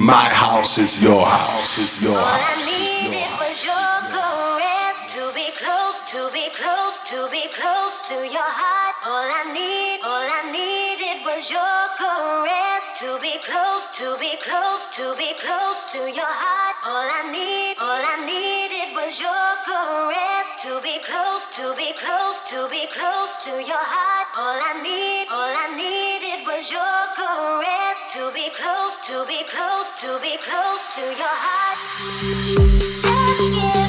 My house is your house, is your All house. I needed was your caress to be close, to be close, to be close to your heart. All I need, all I needed was your caress to be close, to be close, to be close to your heart. All I need, all I needed was your caress to be close, to be close, to be close to your heart. All I need, all I needed was your caress to be close, to be close, to be close to your heart. Just give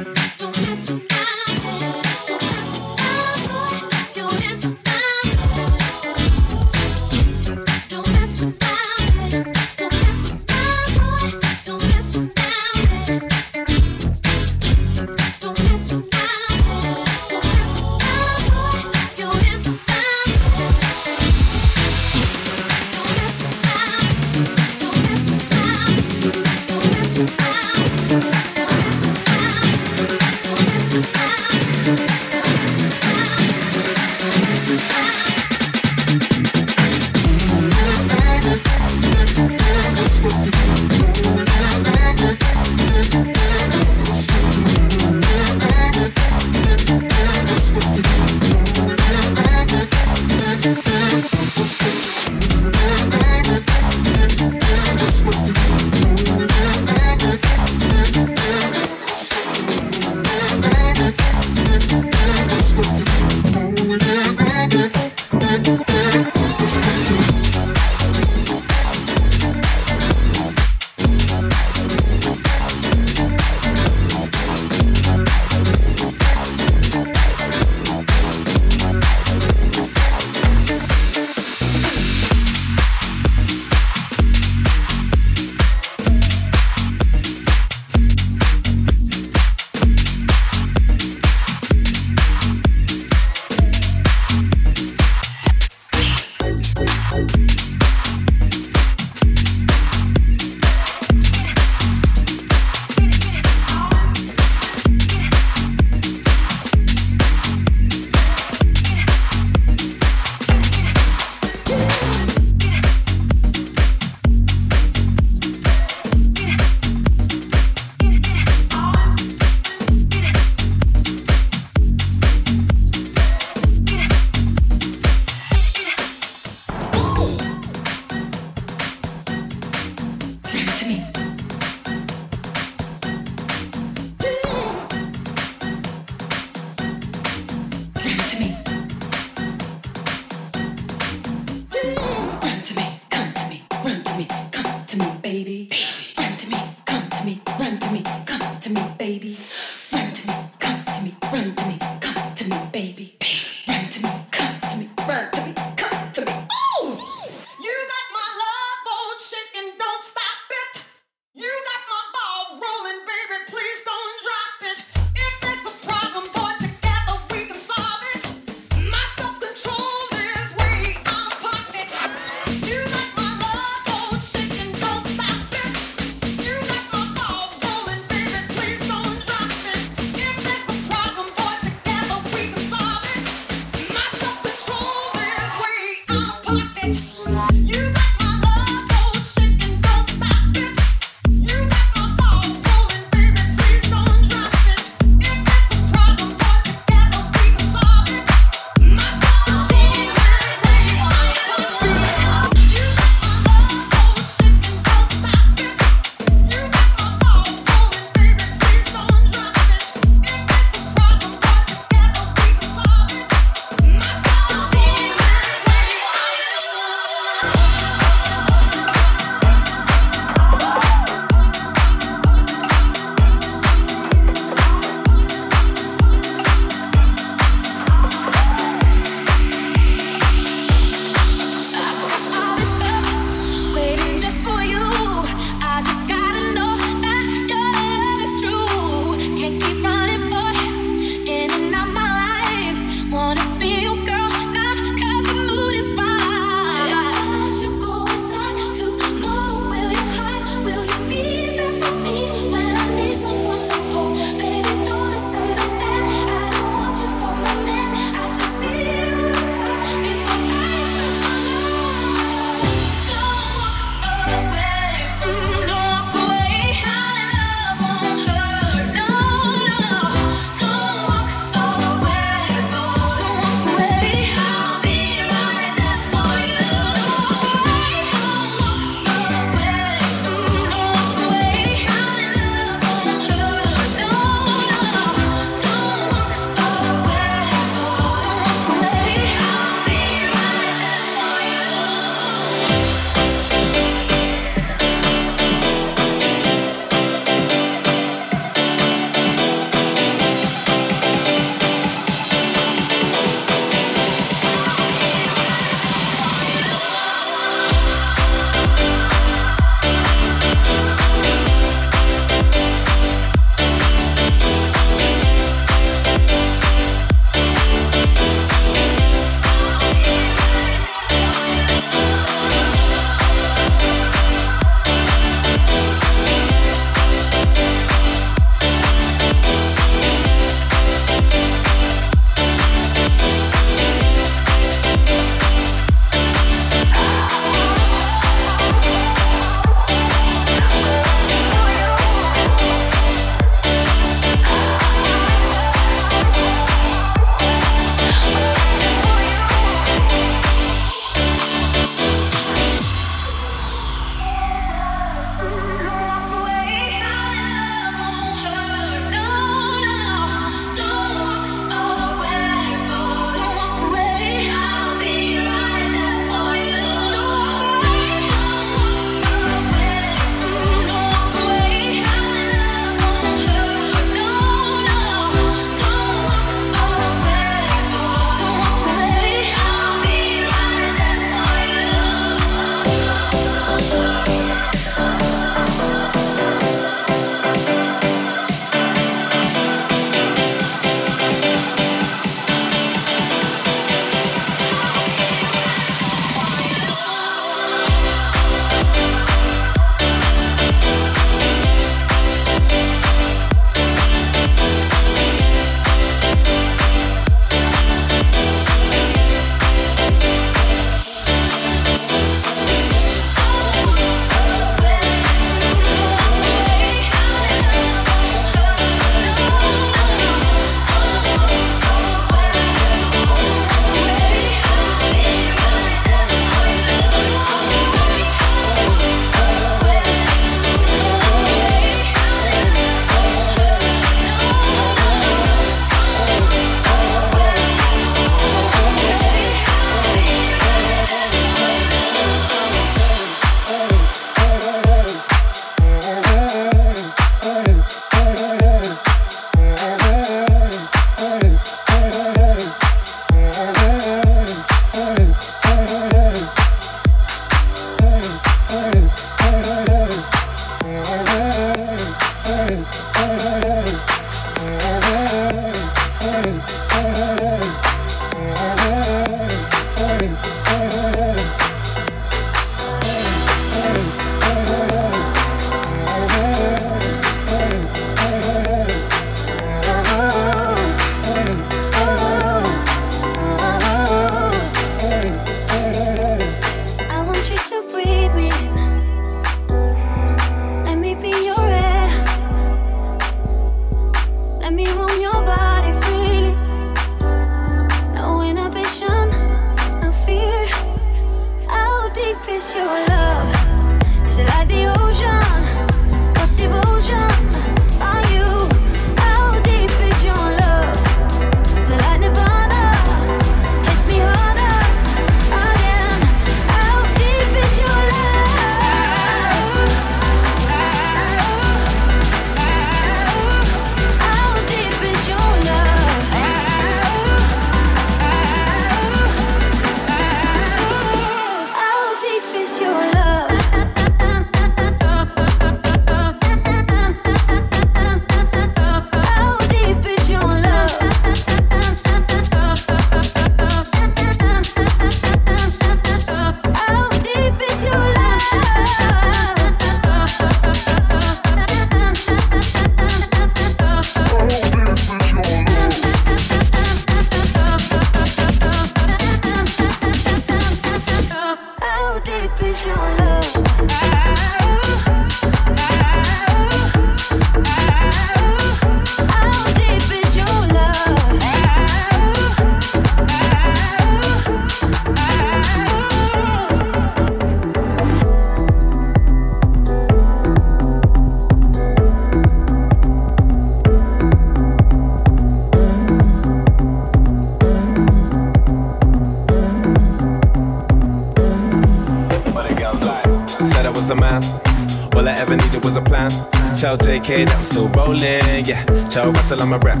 That I'm still rolling, yeah. Tell Russell I'm a rap,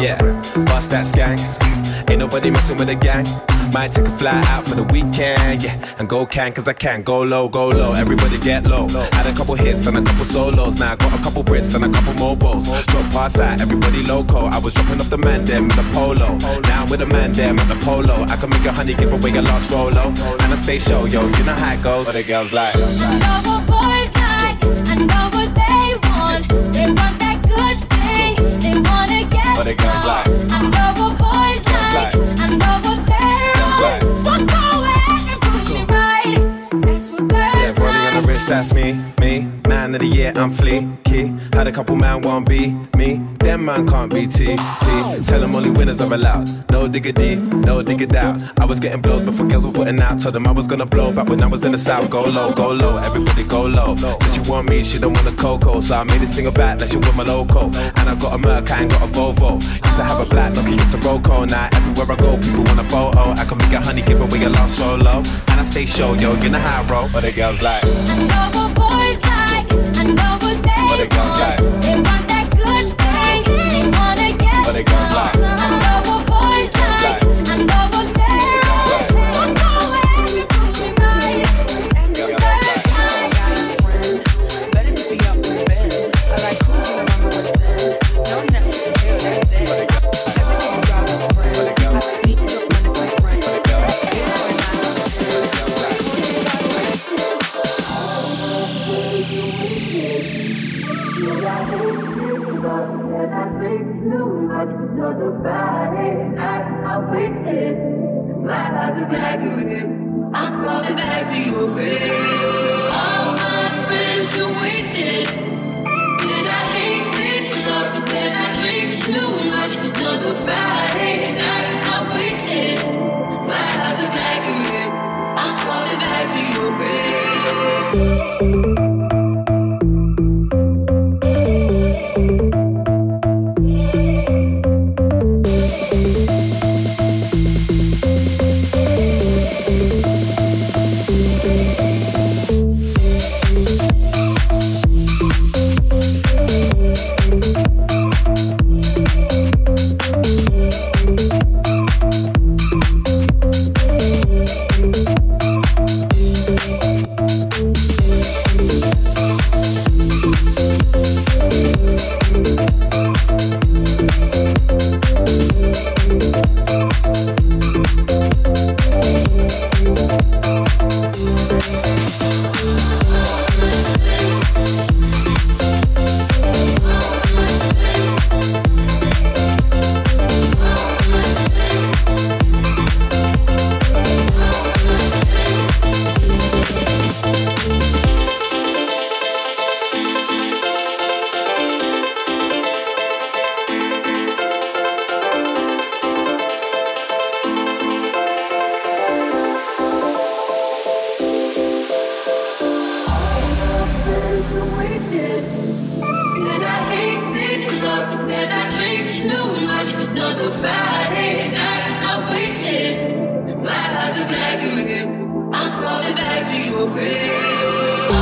yeah. Bust that skank, ain't nobody messing with the gang. Might take a fly out for the weekend, yeah. And go can, cause I can. Go low, go low, everybody get low. Had a couple hits and a couple solos. Now I got a couple Brits and a couple mobiles. Drop pass out, everybody loco. I was dropping off the man them with a polo. Now I'm with a man them at the polo. I can make a honey give away a lost rolo. And I stay show, yo, you know how it goes. But the girls like. But goes like. I know what boys like. I know what they're like. So go ahead and prove me right. That's what girls yeah, rolling on the wrist, that's me, me. Man of the year, I'm fleeky. Had a couple man won't be me. Them man can't be T, T. Tell them only winners are allowed. No diggity, no dig it out. I was getting blows before girls were putting out. Told them I was gonna blow back when I was in the south. Go low, go low, everybody go low. Said she want me, she don't want a cocoa. So I made it single back like she want my loco. And I got a Merc, I ain't got a Volvo. Used to have a black, lucky it's a Roco. Now everywhere I go, people want a photo. I can make a honey, give away a lost solo. And I stay show, yo, you know high roll. But the girls like. I know what boys like, I know what they But the girls like. Want that Friday night, I'm wasted. My eyes are black again. I'm crawling back to your bed.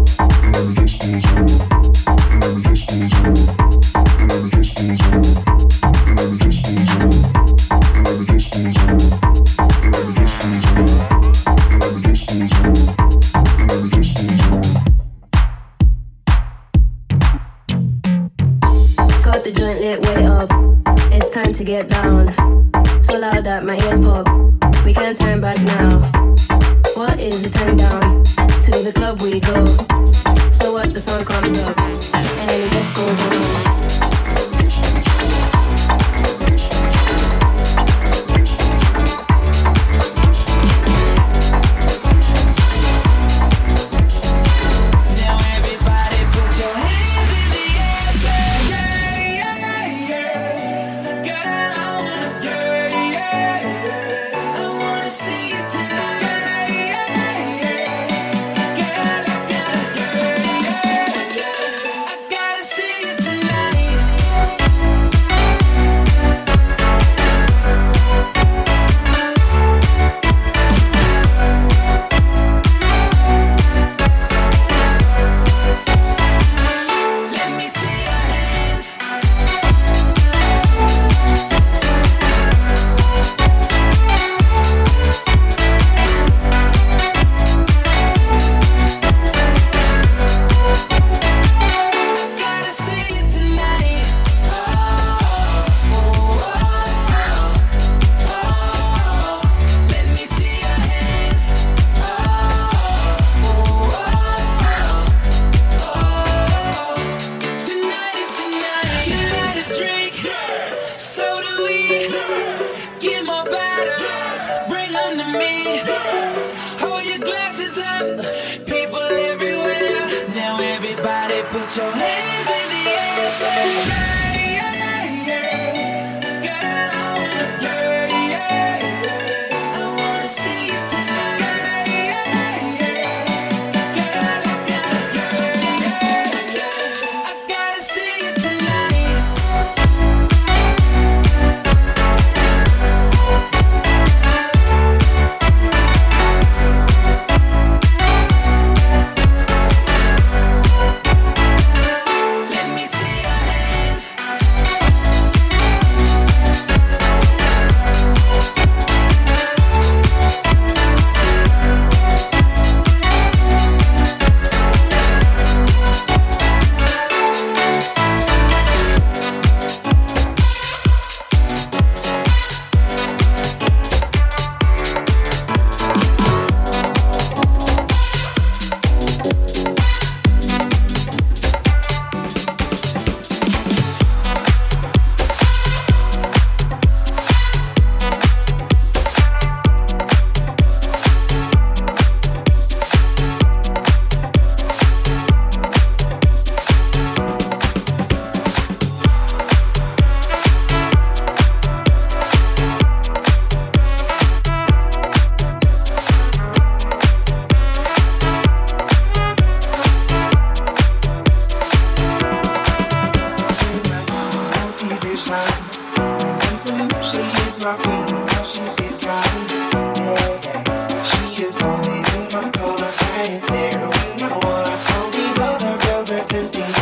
tempting.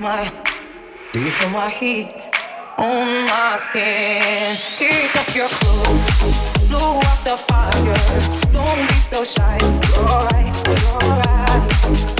Smile. Do you feel my heat on my skin? Take off so much blow out the fire. Don't be so shy. You're right, you're right. Take off my clothes. Oh, bless me, Father. Don't ask me why. You're right, you're right.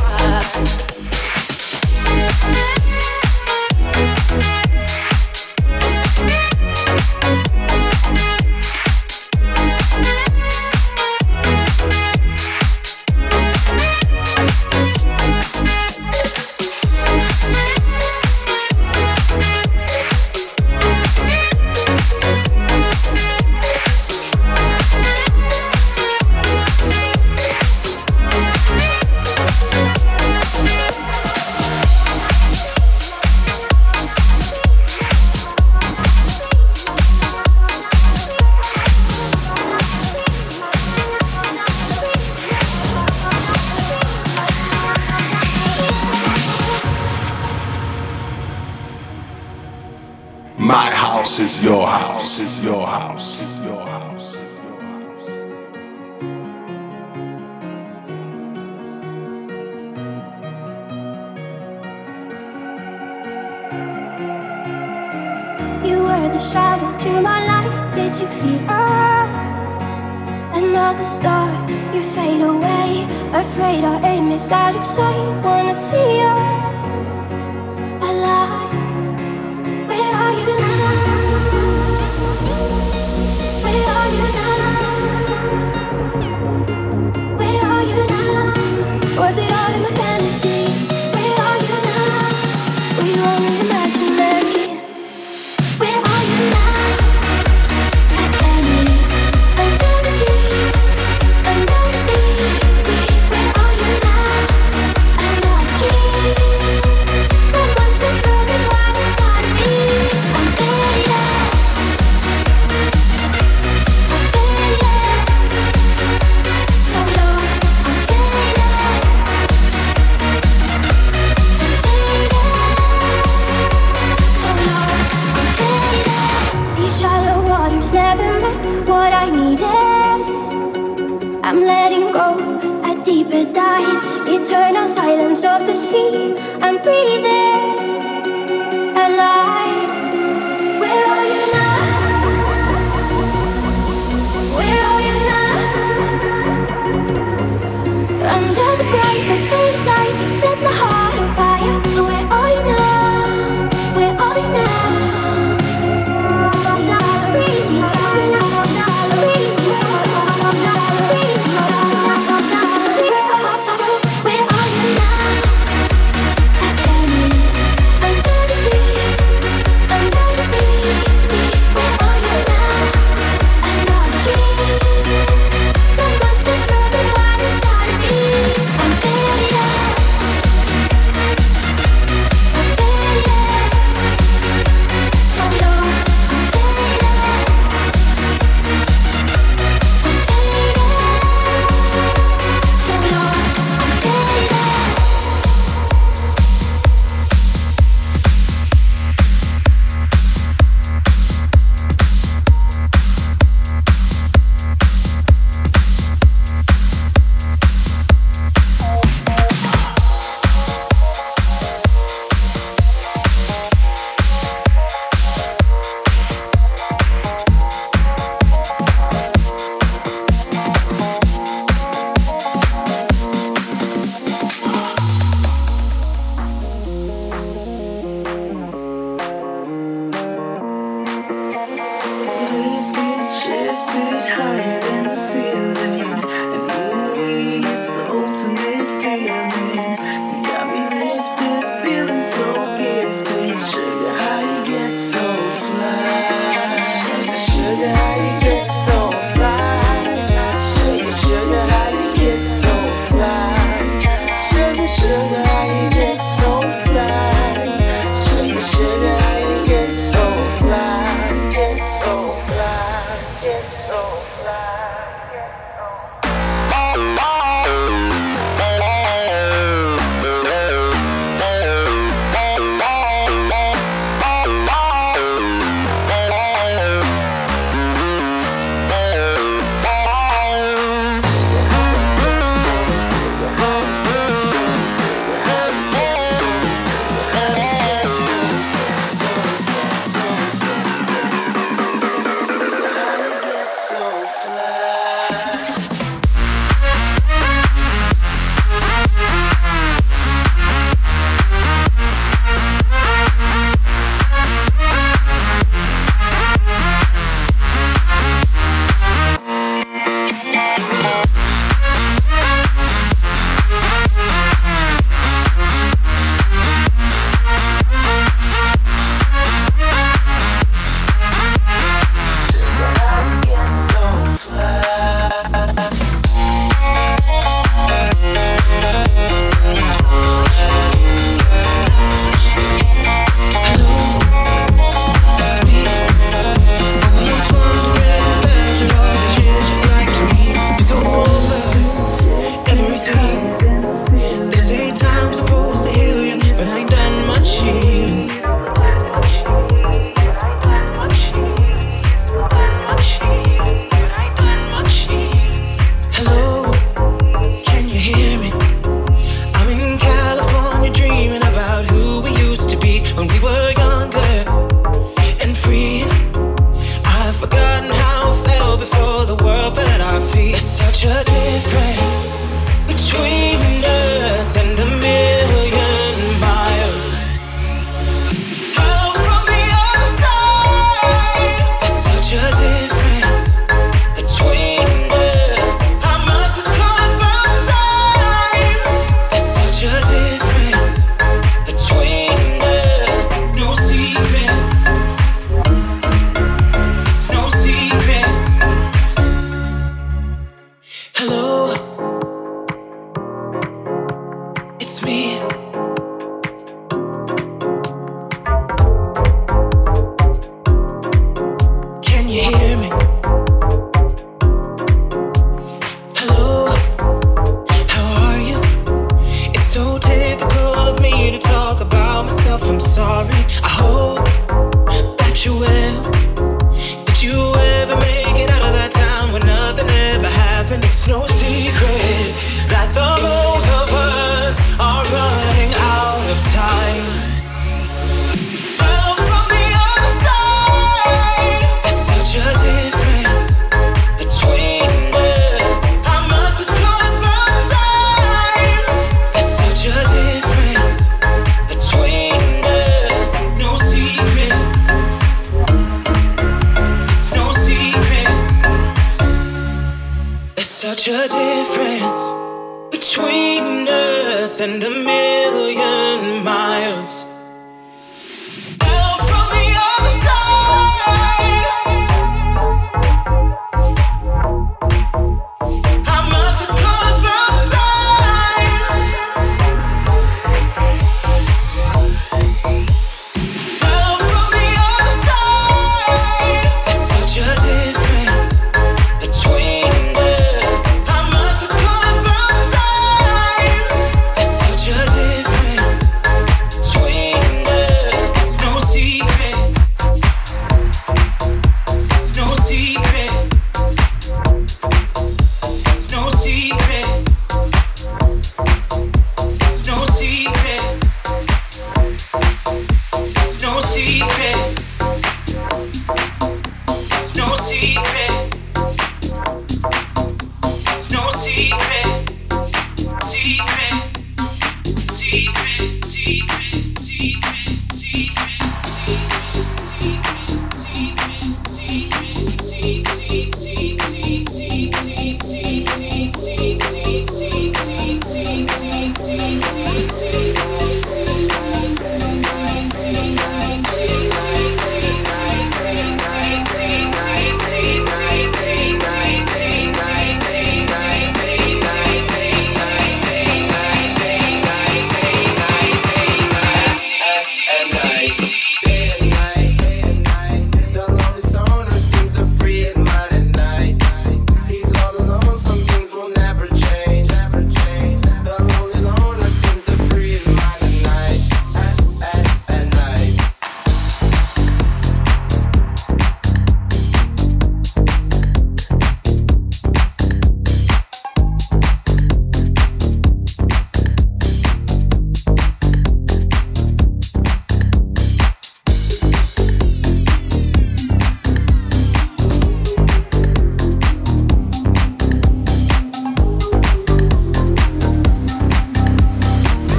The shadow to my light. Did you feel us? Another star, you fade away. Afraid our aim is out of sight. Wanna see you.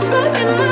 Is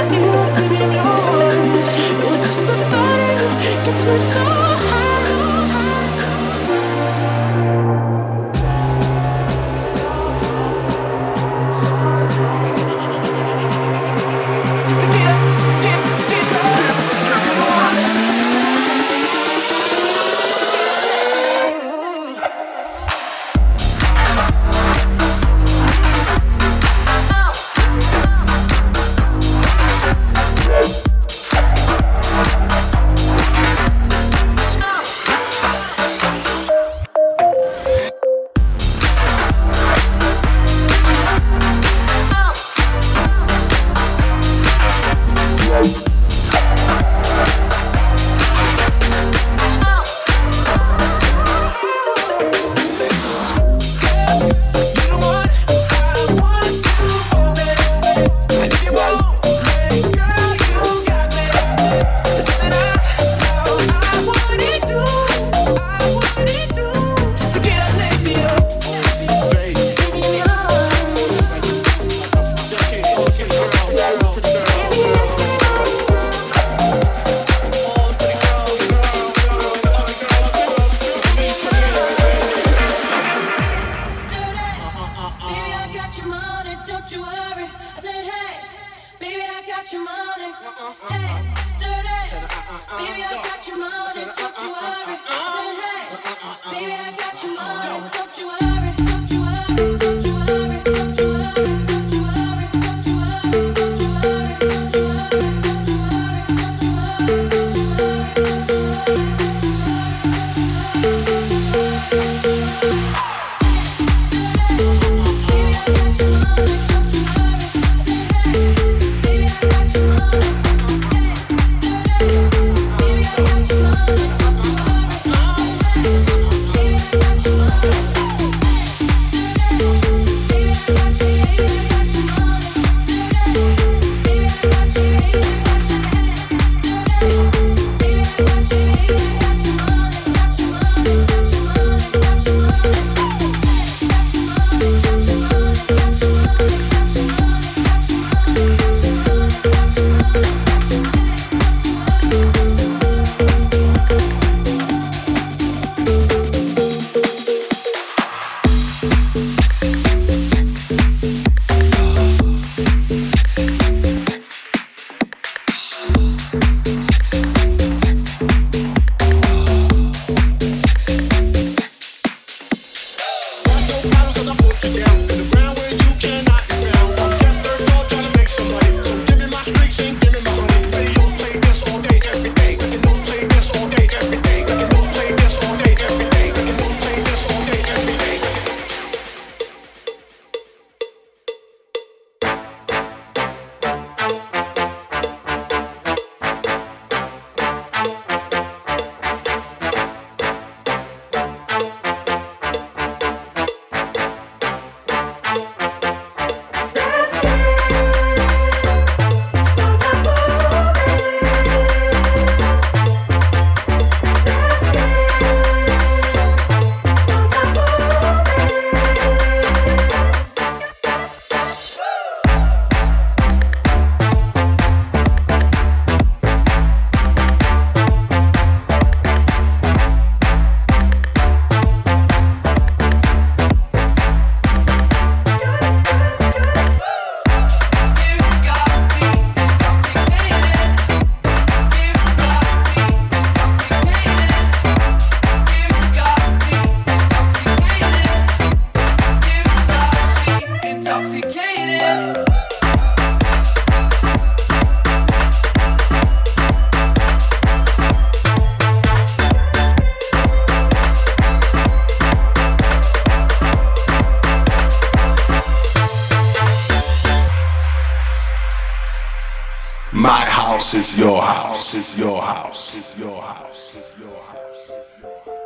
house, is your house, is your house, is your house. Is your house.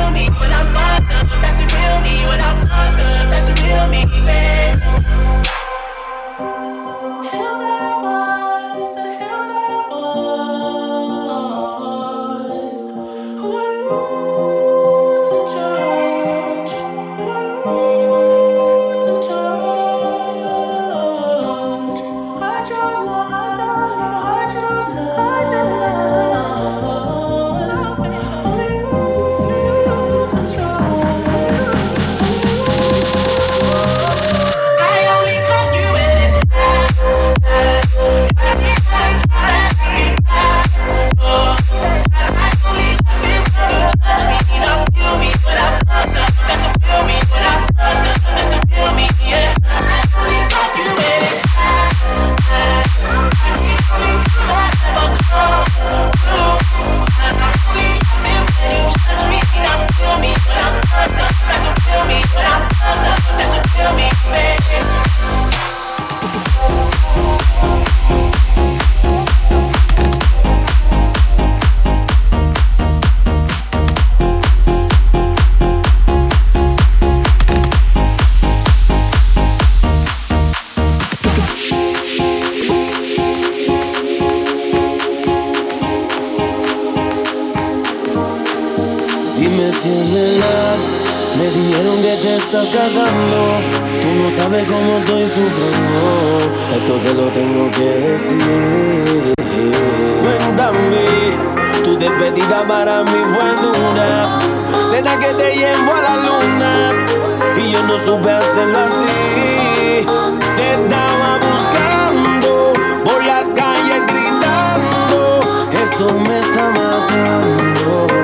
real me when I'm fucked up. That's the real me when I'm fucked up. That's the real me, man. Me dijeron que te estás casando. Tú no sabes cómo estoy sufriendo. Esto te lo tengo que decir. Cuéntame, tu despedida para mí fue dura. Será que te llevo a la luna. Y yo no supe hacerlo así. Te estaba buscando por las calles gritando. Esto me está matando.